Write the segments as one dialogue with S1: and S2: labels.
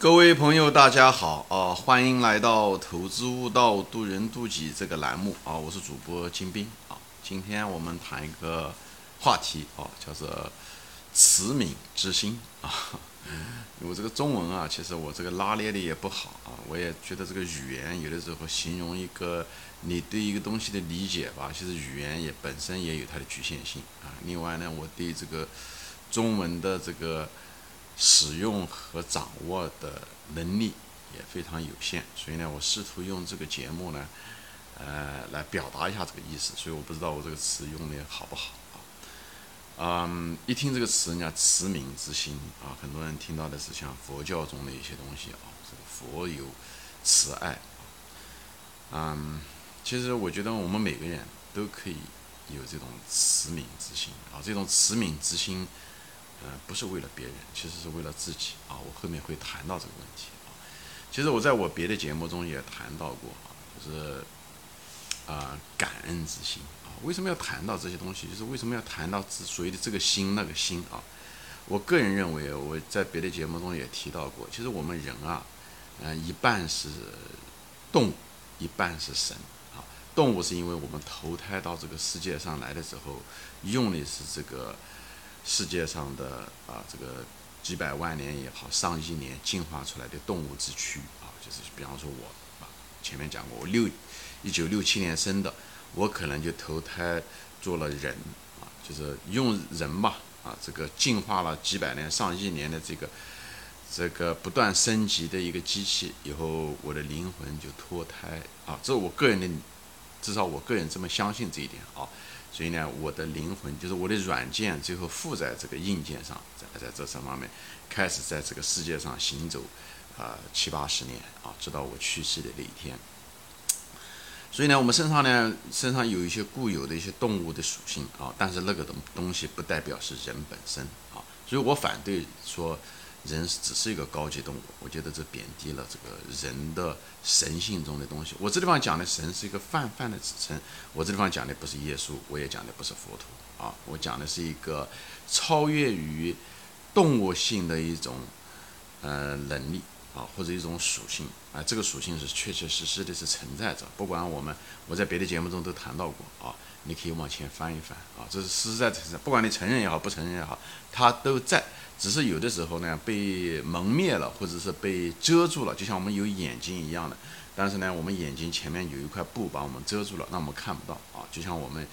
S1: 各位朋友，大家好啊！欢迎来到投资悟道、渡人渡己这个栏目啊！我是主播金兵啊。今天我们谈一个话题啊，叫做“慈悯之心”啊。我这个中文啊，其实我这个拉链的也不好啊。我也觉得这个语言有的时候形容一个你对一个东西的理解吧，其实语言也本身也有它的局限性啊。另外呢，我对这个中文的这个。使用和掌握的能力也非常有限，所以呢，我试图用这个节目呢，呃，来表达一下这个意思。所以我不知道我这个词用的好不好啊？嗯，一听这个词，人家慈悯之心啊，很多人听到的是像佛教中的一些东西啊，这个佛有慈爱啊。嗯，其实我觉得我们每个人都可以有这种慈悯之心啊，这种慈悯之心。呃，不是为了别人，其实是为了自己啊。我后面会谈到这个问题啊。其实我在我别的节目中也谈到过啊，就是啊感恩之心啊。为什么要谈到这些东西？就是为什么要谈到所谓的这个心那个心啊？我个人认为，我在别的节目中也提到过，其实我们人啊，嗯，一半是动物，一半是神啊。动物是因为我们投胎到这个世界上来的时候，用的是这个。世界上的啊，这个几百万年也好，上亿年进化出来的动物之躯啊，就是比方说我啊，前面讲过，我六一九六七年生的，我可能就投胎做了人啊，就是用人吧啊，这个进化了几百年、上亿年的这个这个不断升级的一个机器，以后我的灵魂就脱胎啊，这我个人的，至少我个人这么相信这一点啊。所以呢，我的灵魂就是我的软件，最后附在这个硬件上，在在这上方面开始在这个世界上行走，啊七八十年啊，直到我去世的那一天。所以呢，我们身上呢，身上有一些固有的一些动物的属性啊，但是那个东东西不代表是人本身啊，所以我反对说。人只是一个高级动物，我觉得这贬低了这个人的神性中的东西。我这地方讲的神是一个泛泛的指称，我这地方讲的不是耶稣，我也讲的不是佛陀啊，我讲的是一个超越于动物性的一种呃能力啊，或者一种属性啊，这个属性是确确实实的是存在着。不管我们我在别的节目中都谈到过啊，你可以往前翻一翻啊，这是实实在在，不管你承认也好，不承认也好，它都在。只是有的时候呢，被蒙灭了，或者是被遮住了，就像我们有眼睛一样的。但是呢，我们眼睛前面有一块布把我们遮住了，那我们看不到啊。就像我们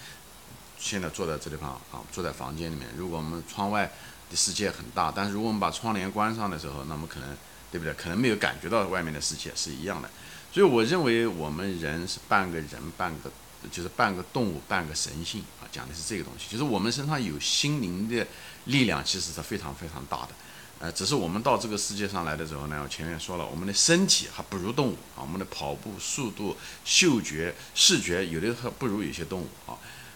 S1: 现在坐在这地方啊，坐在房间里面，如果我们窗外的世界很大，但是如果我们把窗帘关上的时候，那么可能对不对？可能没有感觉到外面的世界是一样的。所以我认为我们人是半个人，半个就是半个动物，半个神性，讲的是这个东西，就是我们身上有心灵的。力量其实是非常非常大的，呃，只是我们到这个世界上来的时候呢，我前面说了，我们的身体还不如动物啊，我们的跑步速度、嗅觉、视觉有的还不如有些动物啊，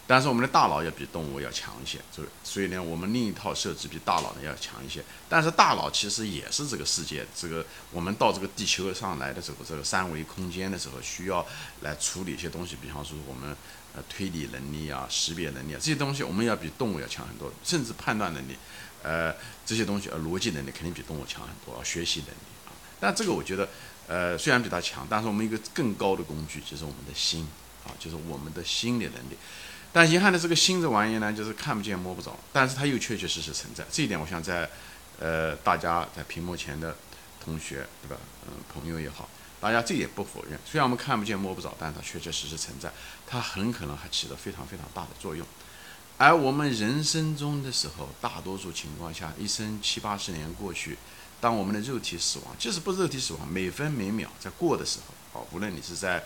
S1: 但是我们的大脑要比动物要强一些，所以所以呢，我们另一套设置比大脑呢要强一些，但是大脑其实也是这个世界，这个我们到这个地球上来的时候，这个三维空间的时候需要来处理一些东西，比方说我们。呃，推理能力啊，识别能力啊，这些东西我们要比动物要强很多，甚至判断能力，呃，这些东西呃，逻辑能力肯定比动物强很多，学习能力啊。但这个我觉得，呃，虽然比它强，但是我们一个更高的工具就是我们的心啊，就是我们的心理能力。但遗憾的这个心这玩意呢，就是看不见摸不着，但是它又确确实实存在。这一点，我想在呃大家在屏幕前的同学对吧，嗯，朋友也好。大家这也不否认，虽然我们看不见摸不着，但它确确实实存在，它很可能还起了非常非常大的作用。而我们人生中的时候，大多数情况下，一生七八十年过去，当我们的肉体死亡，即使不肉体死亡，每分每秒在过的时候，哦，无论你是在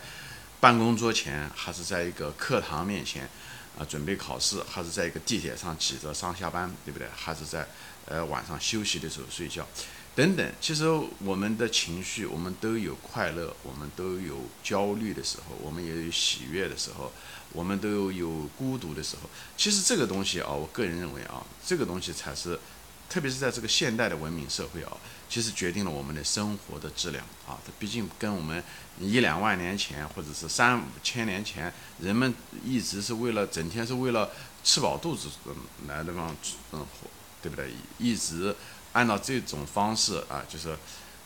S1: 办公桌前，还是在一个课堂面前，啊，准备考试，还是在一个地铁上挤着上下班，对不对？还是在呃晚上休息的时候睡觉。等等，其实我们的情绪，我们都有快乐，我们都有焦虑的时候，我们也有喜悦的时候，我们都有孤独的时候。其实这个东西啊，我个人认为啊，这个东西才是，特别是在这个现代的文明社会啊，其实决定了我们的生活的质量啊。它毕竟跟我们一两万年前，或者是三五千年前，人们一直是为了整天是为了吃饱肚子来的嘛，嗯，活，对不对？一直。按照这种方式啊，就是，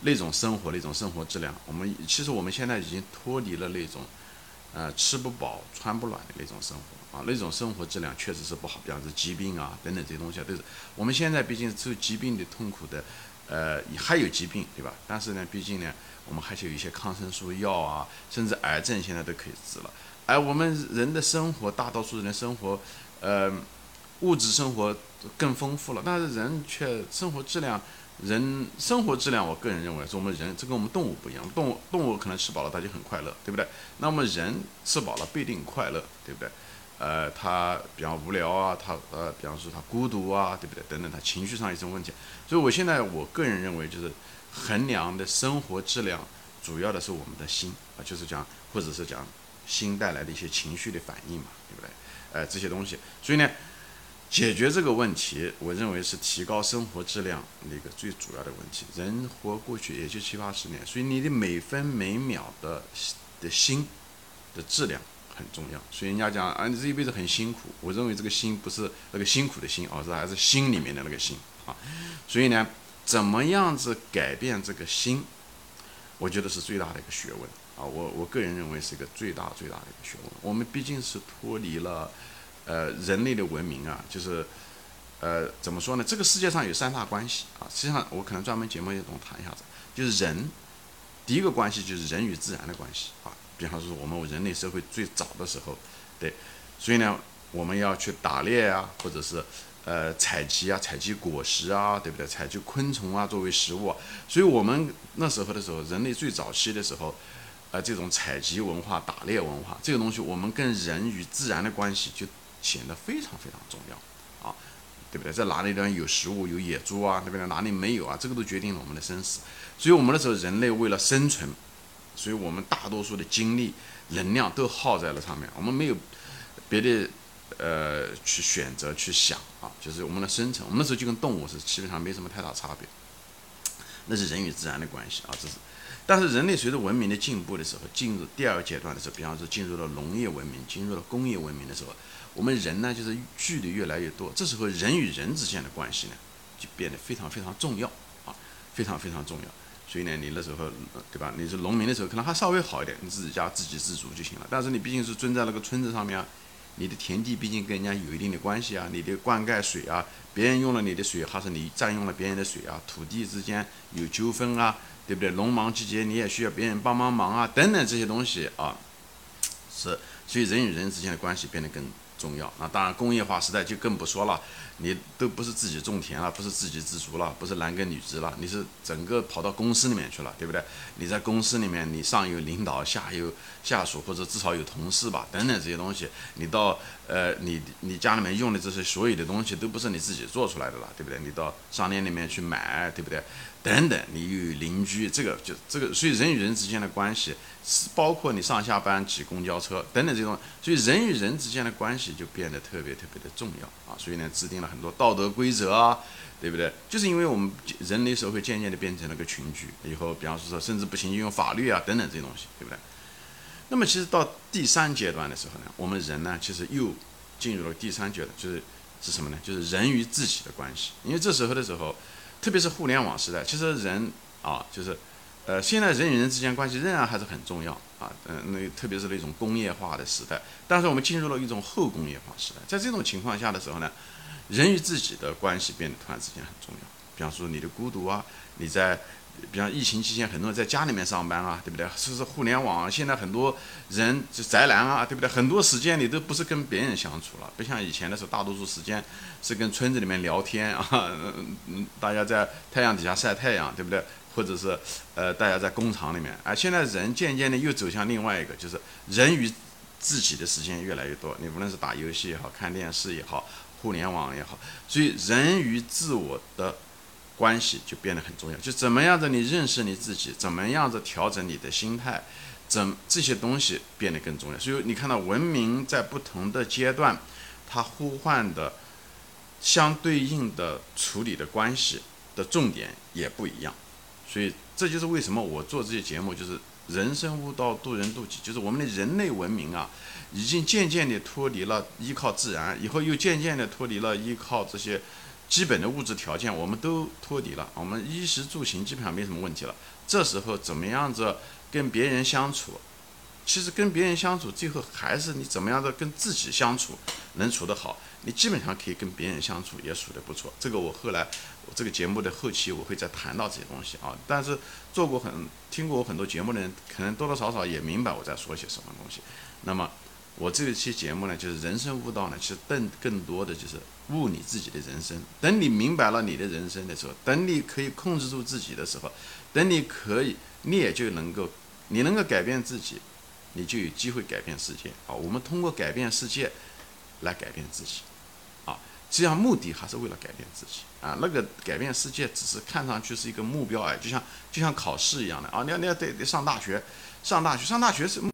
S1: 那种生活，那种生活质量，我们其实我们现在已经脱离了那种，呃，吃不饱穿不暖的那种生活啊，那种生活质量确实是不好，比方说疾病啊等等这些东西啊，都是我们现在毕竟受疾病的痛苦的，呃，还有疾病对吧？但是呢，毕竟呢，我们还是有一些抗生素药啊，甚至癌症现在都可以治了。而我们人的生活，大多数人的生活，呃，物质生活更丰富了，但是人却生活质量。人生活质量，我个人认为是我们人，这跟我们动物不一样。动物动物可能吃饱了，它就很快乐，对不对？那么人吃饱了不一定快乐，对不对？呃，他比方无聊啊，他呃，比方说他孤独啊，对不对？等等，他情绪上有什么问题？所以我现在我个人认为，就是衡量的生活质量，主要的是我们的心啊，就是讲或者是讲心带来的一些情绪的反应嘛，对不对？呃，这些东西，所以呢。解决这个问题，我认为是提高生活质量那个最主要的问题。人活过去也就七八十年，所以你的每分每秒的的心的质量很重要。所以人家讲啊，你这一辈子很辛苦，我认为这个心不是那个辛苦的心，而是还是心里面的那个心啊。所以呢，怎么样子改变这个心，我觉得是最大的一个学问啊。我我个人认为是一个最大最大的一个学问。我们毕竟是脱离了。呃，人类的文明啊，就是，呃，怎么说呢？这个世界上有三大关系啊。实际上，我可能专门节目也中谈一下子。就是人，第一个关系就是人与自然的关系啊。比方说，我们人类社会最早的时候，对，所以呢，我们要去打猎啊，或者是呃采集啊，采集果实啊，对不对？采集昆虫啊，作为食物。所以我们那时候的时候，人类最早期的时候，呃，这种采集文化、打猎文化，这个东西，我们跟人与自然的关系就。显得非常非常重要，啊，对不对？在哪里地方有食物、有野猪啊？对不对？哪里没有啊？这个都决定了我们的生死。所以，我们那时候人类为了生存，所以我们大多数的精力、能量都耗在了上面。我们没有别的呃去选择去想啊，就是我们的生存。我们那时候就跟动物是基本上没什么太大差别。那是人与自然的关系啊，这是。但是人类随着文明的进步的时候，进入第二个阶段的时候，比方说进入了农业文明、进入了工业文明的时候。我们人呢，就是距离越来越多，这时候人与人之间的关系呢，就变得非常非常重要啊，非常非常重要。所以呢，你那时候，对吧？你是农民的时候，可能还稍微好一点，你自己家自给自足就行了。但是你毕竟是蹲在那个村子上面啊，你的田地毕竟跟人家有一定的关系啊，你的灌溉水啊，别人用了你的水，还是你占用了别人的水啊？土地之间有纠纷啊，对不对？农忙季节你也需要别人帮帮忙啊，等等这些东西啊，是，所以人与人之间的关系变得更。重要那当然工业化时代就更不说了，你都不是自己种田了，不是自给自足了，不是男耕女织了，你是整个跑到公司里面去了，对不对？你在公司里面，你上有领导，下有下属，或者至少有同事吧，等等这些东西，你到呃，你你家里面用的这些所有的东西都不是你自己做出来的了，对不对？你到商店里面去买，对不对？等等，你又有邻居，这个就这个，所以人与人之间的关系是包括你上下班挤公交车等等这种，所以人与人之间的关系就变得特别特别的重要啊。所以呢，制定了很多道德规则啊，对不对？就是因为我们人类社会渐渐的变成了个群居，以后比方说甚至不行就用法律啊等等这些东西，对不对？那么其实到第三阶段的时候呢，我们人呢其实又进入了第三阶段，就是是什么呢？就是人与自己的关系，因为这时候的时候。特别是互联网时代，其实人啊，就是，呃，现在人与人之间关系仍然还是很重要啊，嗯，那特别是那种工业化的时代，但是我们进入了一种后工业化时代，在这种情况下的时候呢，人与自己的关系变得突然之间很重要，比方说你的孤独啊，你在。比方疫情期间，很多人在家里面上班啊，对不对？是不是互联网？现在很多人就宅男啊，对不对？很多时间你都不是跟别人相处了，不像以前的时候，大多数时间是跟村子里面聊天啊，嗯嗯，大家在太阳底下晒太阳，对不对？或者是呃，大家在工厂里面，哎，现在人渐渐的又走向另外一个，就是人与自己的时间越来越多。你无论是打游戏也好看电视也好，互联网也好，所以人与自我的。关系就变得很重要，就怎么样子你认识你自己，怎么样子调整你的心态，怎这些东西变得更重要。所以你看到文明在不同的阶段，它呼唤的相对应的处理的关系的重点也不一样。所以这就是为什么我做这些节目，就是人生悟道，渡人渡己，就是我们的人类文明啊，已经渐渐地脱离了依靠自然，以后又渐渐地脱离了依靠这些。基本的物质条件我们都脱离了，我们衣食住行基本上没什么问题了。这时候怎么样子跟别人相处？其实跟别人相处，最后还是你怎么样的跟自己相处能处得好，你基本上可以跟别人相处也处得不错。这个我后来我这个节目的后期我会再谈到这些东西啊。但是做过很听过我很多节目的人，可能多多少少也明白我在说些什么东西。那么我这一期节目呢，就是人生悟道呢，其实更更多的就是悟你自己的人生。等你明白了你的人生的时候，等你可以控制住自己的时候，等你可以，你也就能够，你能够改变自己。你就有机会改变世界啊！我们通过改变世界来改变自己啊，这样目的还是为了改变自己啊。那个改变世界只是看上去是一个目标哎，就像就像考试一样的啊，你要你要得得上大学，上大学上大学是。